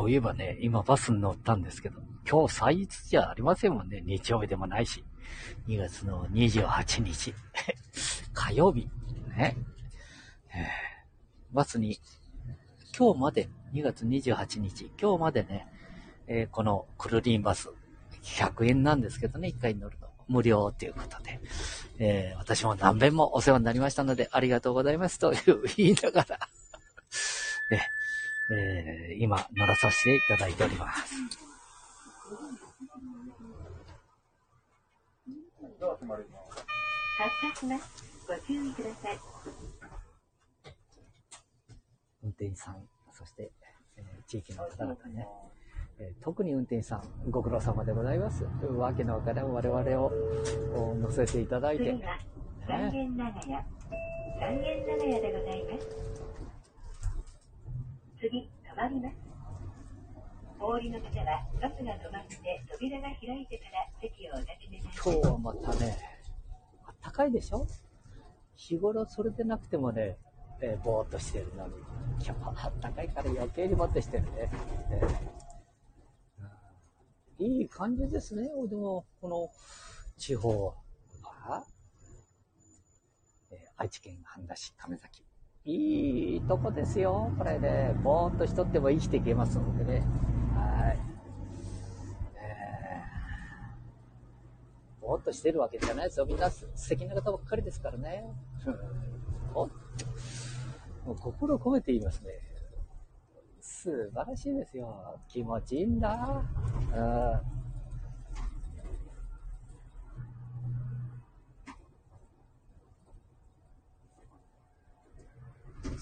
そういえばね、今バスに乗ったんですけど、今日祭日じゃありませんもんね。日曜日でもないし。2月の28日。火曜日。ね。えー、バスに、今日まで、2月28日、今日までね、えー、このクルリンバス、100円なんですけどね、1回乗るの。無料ということで、えー、私も何遍もお世話になりましたので、ありがとうございますという言いながら えー、今乗らさせていただいております。発車します。ご注意ください。運転手さん、そして、えー、地域の方々ね、えー、特に運転手さん、ご苦労様でございます。わけのわからん我々を乗せていただいて。三軒長屋、三軒長屋でございます。次、止まります。お降りの方は、バスが止まって扉が開いてから席をお立ちめなさい。今日はまたね、あったかいでしょ？日頃それでなくてもね、えー、ぼーっとしてるのに、今日はあったかいから余計にぼーっとしてるね。えーいい感じですね。でも、この地方は、えー、愛知県半田市亀崎。いいとこですよ。これね、ぼーっとしとっても生きていけますのでね。はい。ぼーっとしてるわけじゃないですよ。みんな素敵な方ばっかりですからね。もう心込めて言いますね。素晴らしいですよ。気持ちいいんだ。うん。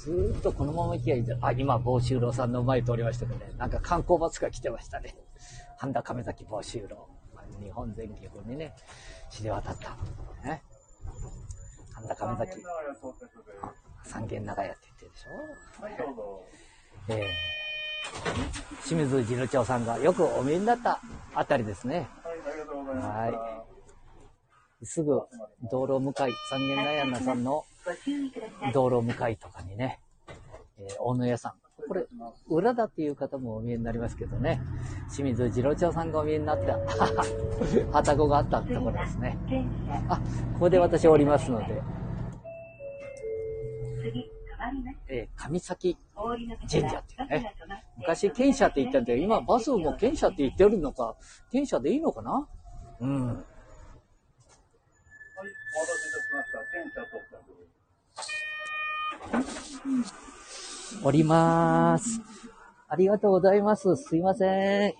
ずーっとこのまま行きゃいいんだ。あ、今、房州郎さんの前通りましたけどね、なんか観光バスが来てましたね。半田亀崎房州郎。日本全国にね、知れ渡った。ね。半田亀崎。三軒長屋って言ってるでしょ？はい、どうぞ。えー清水次郎長さんがよくお見えになったあたりですね。はい、ありがとうございます。はい。すぐ道路向かい、三軒悩なさんの道路向かいとかにね、えー、大野屋さん。これ、裏だっていう方もお見えになりますけどね、清水次郎長さんがお見えになった、はたごがあったところですね。あ、ここで私おりますので。えー、上崎神社っていうね。昔、県社って言ったんだけど、今バスも県社って言ってるのか、県社でいいのかな？うん。はい、お待たせいたしました。県社おりまーす。ありがとうございます。すいません。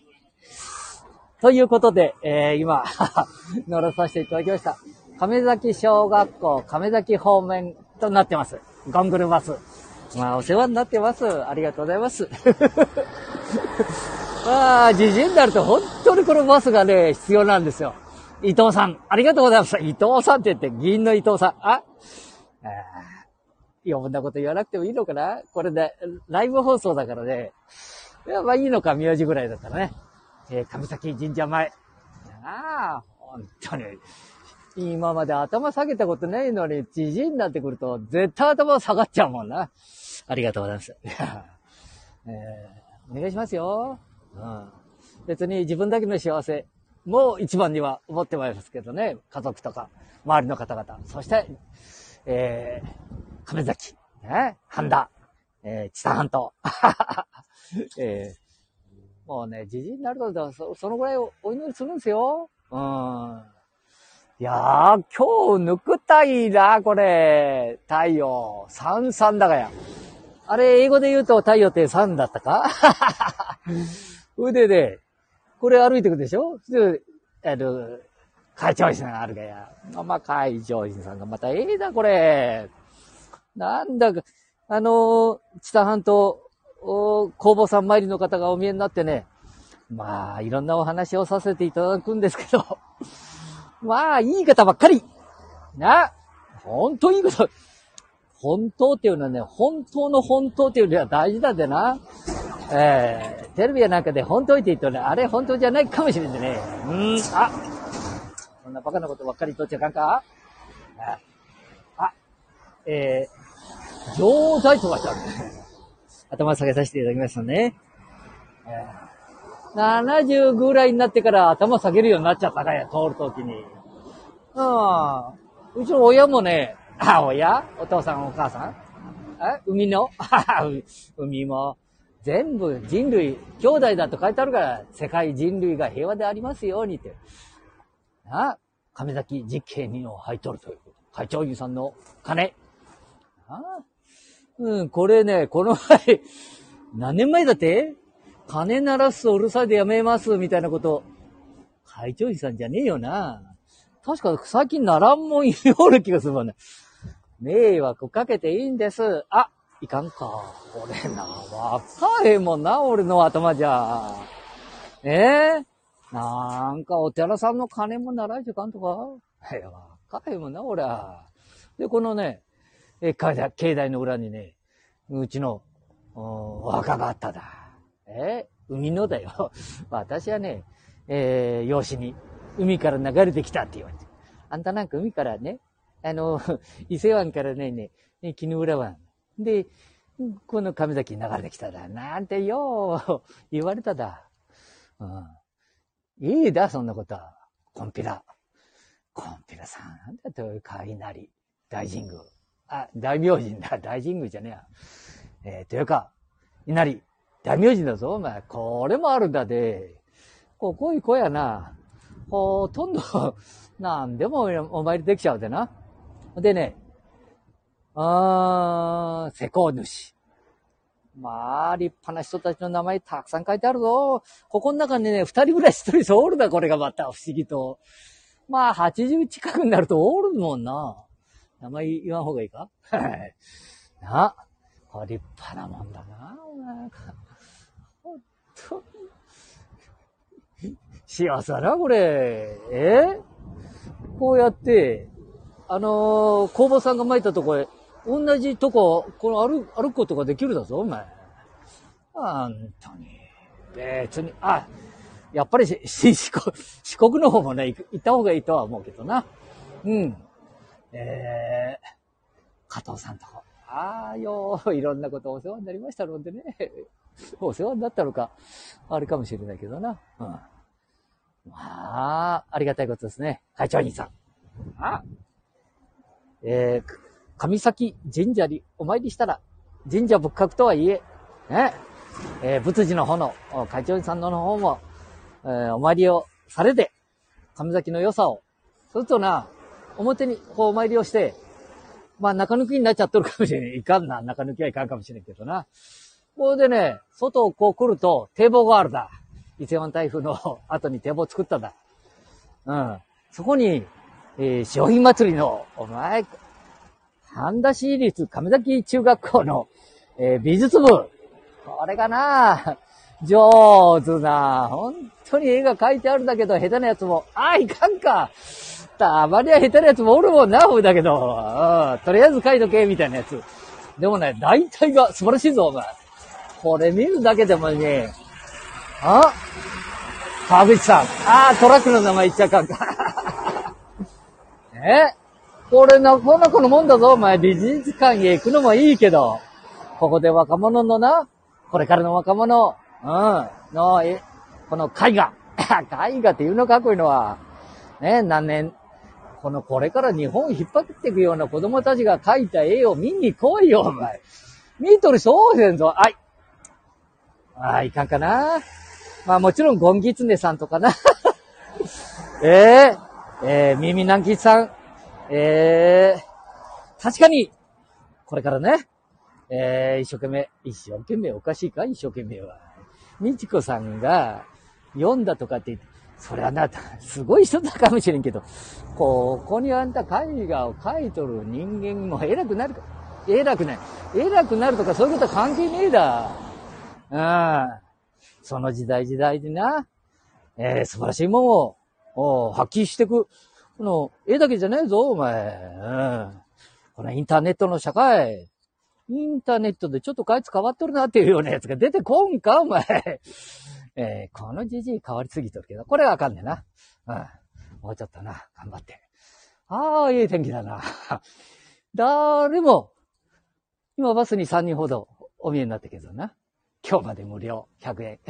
ということで、えー、今 乗らさせていただきました。亀崎小学校亀崎方面となってます。ゴングルバス。まあ、お世話になってます。ありがとうございます。ま あ、じじになると本当にこのバスがね、必要なんですよ。伊藤さん、ありがとうございます。伊藤さんって言って、議員の伊藤さん。あ余分なこと言わなくてもいいのかな？これで、ライブ放送だからね。いや、まあいいのか、名字ぐらいだったらね。えー、上崎神社前。ああ、本当に。今まで頭下げたことないのに、じじになってくると、絶対頭下がっちゃうもんな。ありがとうございます。えー、お願いしますよ。うん。別に自分だけの幸せも一番には思ってますけどね。家族とか、周りの方々。そして、えー、亀崎、ね、半田、えー、知多半島。えー、もうね、じじになるとそ、そのぐらいお祈りするんですよ。うん。いやー、今日抜くたいな、これ。太陽。三三だがや。あれ、英語で言うと太陽って三だったか？腕で、これ歩いてくでしょ？で、あの、会長さんがあるがや。まあ、会長さんがまたええだ、これ。なんだか、あのー、知多半島、工房さん参りの方がお見えになってね、まあ、いろんなお話をさせていただくんですけど、まあ、いい方ばっかり。な。本当いいこと。本当っていうのはね、本当の本当っていうのは大事だってな。えー、テレビやなんかで本当って言うとね、あれ本当じゃないかもしれんでね。うん、あ、そんなバカなことばっかり言っとっちゃかんかあ、あえー、錠剤飛ばしたん頭下げさせていただきましたね。70ぐらいになってから頭下げるようになっちゃったかや、通るときに。うん。うちの親もね、あ、親？お父さんお母さん？え？海の？海も、全部人類、兄弟だと書いてあるから、世界人類が平和でありますようにって。あ亀崎実刑にを入っとるという。会長員さんの金。あうん、これね、この前、何年前だって？金鳴らすとうるさいでやめますみたいなこと、会長員さんじゃねえよな。確か最近ならんもん言おる気がするわね。迷惑かけていいんです。あ、いかんか。俺な、若いもんな、俺の頭じゃ。ええー、なんかお寺さんの金も習いじゃかんとか？いや、若いもんな、俺は。で、このね、え、境内の裏にね、うちの、若があっただ。え海のだよ。私はね、えー、養子に海から流れてきたって言われて。あんたなんか海からね、あの、伊勢湾からね、ね、絹浦湾。で、この神崎に流れてきただ。なんてよ、言われただ。うん。いいだ、そんなことは。コンピラ。コンピラさん、なんだと、かいなり。大神宮。あ、大明神だ。大神宮じゃねえや。えー、というか、稲荷。大名人だぞ、お前。これもあるんだで。こ、こいう子やな。ほとんど、なんでもお参りできちゃうでな。でね、あー、施工主。まあ、立派な人たちの名前たくさん書いてあるぞ。ここの中にね、二人ぐらい一人おるだ、これがまた不思議と。まあ、80近くになるとおるもんな。名前言わん方がいいか？はい。な。こ立派なもんだな、お前。ほんと。幸せだな、これ。え？こうやって、あのー、工房さんが巻いたとこへ、同じとこ、この歩、歩くことができるだぞ、お前。本当に。別に、あ、やっぱり 四国、四国の方もね、行った方がいいとは思うけどな。うん。えー、加藤さんとこ。ああ、よいろんなことお世話になりましたのでね。お世話になったのか、あれかもしれないけどな。うん。まあ、ありがたいことですね。会長兄さん。あえー、神崎神社にお参りしたら、神社仏閣とはいえ、ね、えー、仏寺の方の、会長さんの方も、えー、お参りをされて、神崎の良さを、そうするとな、表にこうお参りをして、まあ中抜きになっちゃっとるかもしれない。いかんな。中抜きはいかんかもしれんけどな。これでね、外をこう来ると堤防があるだ。伊勢湾台風の 後に堤防作っただ。うん。そこに、えー、商品祭りの、お前、半田市立亀崎中学校の、えー、美術部。これがな、上手な、本当に絵が描いてあるんだけど、下手なやつも、あ、いかんか。たまには下手なやつもおるもんな、ふうだけど、うん、とりあえず描いとけ、みたいなやつ。でもね、大体が素晴らしいぞ、お前。これ見るだけでもね、あ？川口さん。ああ、トラックの名前言っちゃうかんか。え？これなかなかのもんだぞ、お前。美術館へ行くのもいいけど、ここで若者のな、これからの若者、うん、の、え、この絵画。絵画っていうのか、こういうのは。ね、何年、この、これから日本を引っ張っていくような子供たちが描いた絵を見に来いよ、お前。見とる人多いぜんぞ。はい。ああ、いかんかな。まあもちろん、ゴンギツネさんとかな。え えー、えー、耳南吉さん。えー、確かに、これからね、えー、一生懸命、一生懸命おかしいか？一生懸命は。みちこさんが読んだとかって言って、それはな、すごい人だかもしれんけど、ここにあんた絵画を描いとる人間も偉くなるか、偉くない。偉くなるとかそういうことは関係ねえだ。うん。その時代時代でな、えー、素晴らしいもんを、発揮してく。この、絵だけじゃねえぞ、お前。うん。このインターネットの社会。インターネットでちょっとあいつ変わっとるなっていうようなやつが出てこんか、お前。えー、このじじい変わりすぎとるけど、これはあかんねんな。うん。もうちょっとな、頑張って。ああ、いい天気だな。誰も、今バスに3人ほどお見えになったけどな。今日まで無料、100円。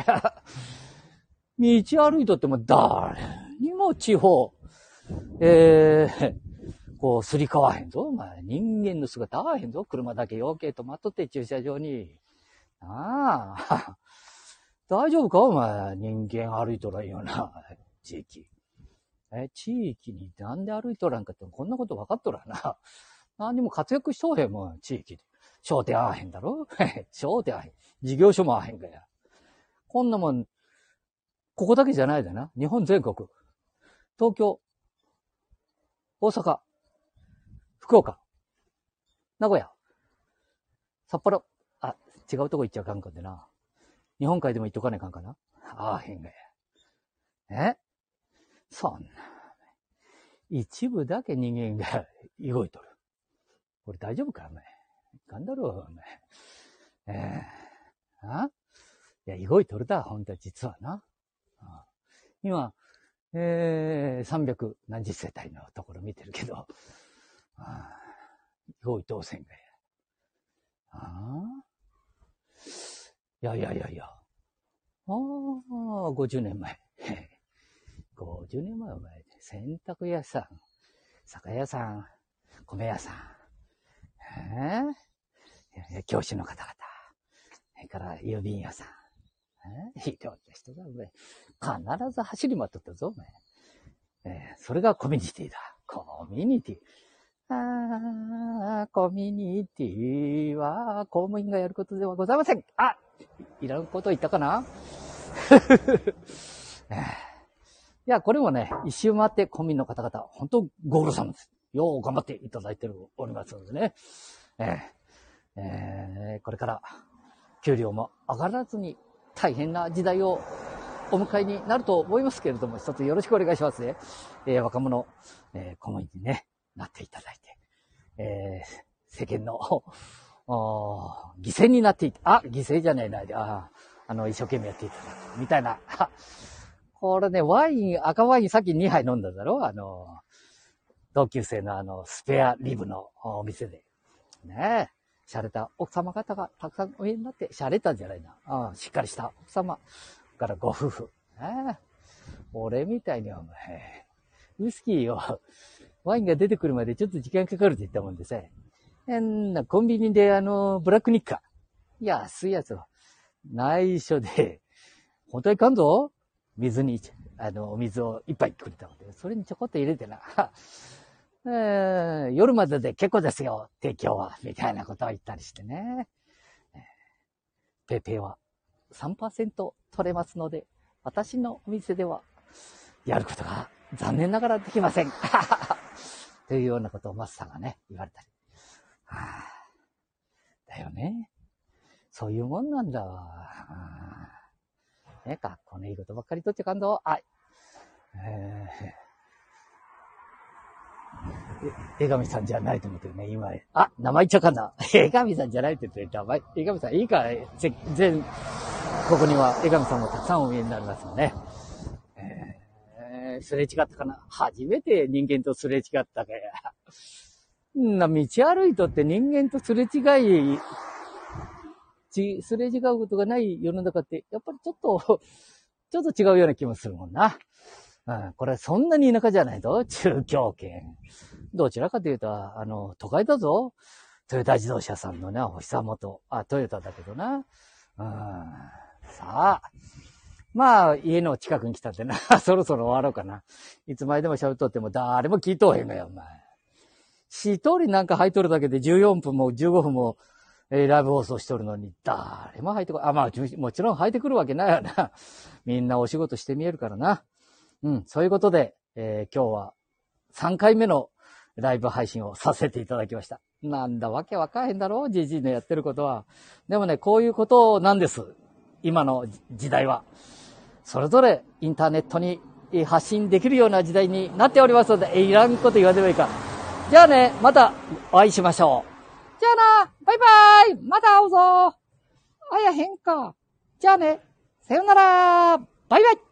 道歩いとっても誰にも地方、えー、こう、すり替わへんぞ。お前、人間の姿合わへんぞ。車だけ余計とまっとって駐車場に。ああ。大丈夫か？お前、人間歩いとらんよな、地域。え、地域になんで歩いとらんかって、こんなこと分かっとらんな。何にも活躍しとうへんもん、地域で。商店合わへんだろ？商店合わへん。事業所も合わへんかや。こんなもん、ここだけじゃないだな。日本全国。東京、大阪、福岡、名古屋、札幌、あ、違うとこ行っちゃうかんかでな。日本海でも行っとかねえかんかな？ああ、へんがや。え？そんな。一部だけ人間が動いとる。これ大丈夫かお前？いかんだろう、お前。ええー、あ？いや、動いとるだ、本当は実はな。今、えー、300何十世帯のところ見てるけど、あ用意当選がや。ああいやいやいやいや。ああ、50年前。50年前は前、洗濯屋さん、酒屋さん、米屋さん、えー、教師の方々、それから郵便屋さん、えー、ひどい人だ、お前。必ず走り回っとったぞ、お前。えー、それがコミュニティだ。コミュニティ。ああ、コミュニティは公務員がやることではございません。あいらんこと言ったかな？いや、これもね、一周回って公民の方々、本当ご苦労様です。よう頑張っていただいておりますのでね。えー、えー、これから給料も上がらずに大変な時代をお迎えになると思いますけれども、一つよろしくお願いしますね。えー、若者、えー、公務員にね、なっていただいて、えー、世間の、犠牲になっていた、あ、犠牲じゃねえな、ああの、一生懸命やっていただく、みたいな。これね、ワイン、赤ワインさっき2杯飲んだだろ？あの、同級生のあの、スペアリブのお店で。ねえ。洒落た奥様方がたくさんお見えになって、洒落たんじゃないな。うん、しっかりした奥様からご夫婦。ねえ。俺みたいには、ウイスキーをワインが出てくるまでちょっと時間かかるって言ったもんでさ、変なコンビニであの、ブラックニッカー。安いやつを。内緒で、本当にかんぞ水に、あの、お水を一杯くれたので、それにちょこっと入れてな。え ー、夜までで結構ですよ、提供は、みたいなことを言ったりしてね。ペイペイは3%取れますので、私のお店では、やることが残念ながらできません。というようなことをマスターがね、言われたり。はあ、だよね。そういうもんなんだわ。ね、学校のいいことばっかりとって感動。あ、えー、江上さんじゃないと思ってるね、今。あ、名前言っちゃうかな。江上さんじゃないって言って、名前、江上さんいいか、全、ここには江上さんもたくさんお見えになりますよね。えすれ違ったかな初めて人間とすれ違ったかや。な、道歩いとって人間とすれ違い、ち、すれ違うことがない世の中って、やっぱりちょっと、ちょっと違うような気もするもんな。うん、これそんなに田舎じゃないぞ。中京圏。どちらかというと、あの、都会だぞ。トヨタ自動車さんのね、お久元。あ、トヨタだけどな。うん。さあ。まあ、家の近くに来たってな、そろそろ終わろうかな。いつまででも喋っとっても誰も聞いとへんのよ、お前。一人なんか入っとるだけで14分も15分も、えー、ライブ放送しとるのに、誰も入ってこあ、まあ、もちろん入ってくるわけないよな。みんなお仕事してみえるからな。うん、そういうことで、えー、今日は3回目のライブ配信をさせていただきました。なんだわけわかへんだろう、じじいのやってることは。でもね、こういうことなんです。今の時代は。それぞれインターネットに発信できるような時代になっておりますので、いらんこと言わればいいか。じゃあね、またお会いしましょう。じゃあな、バイバイまた会うぞあやへんか。じゃあね、さよならバイバイ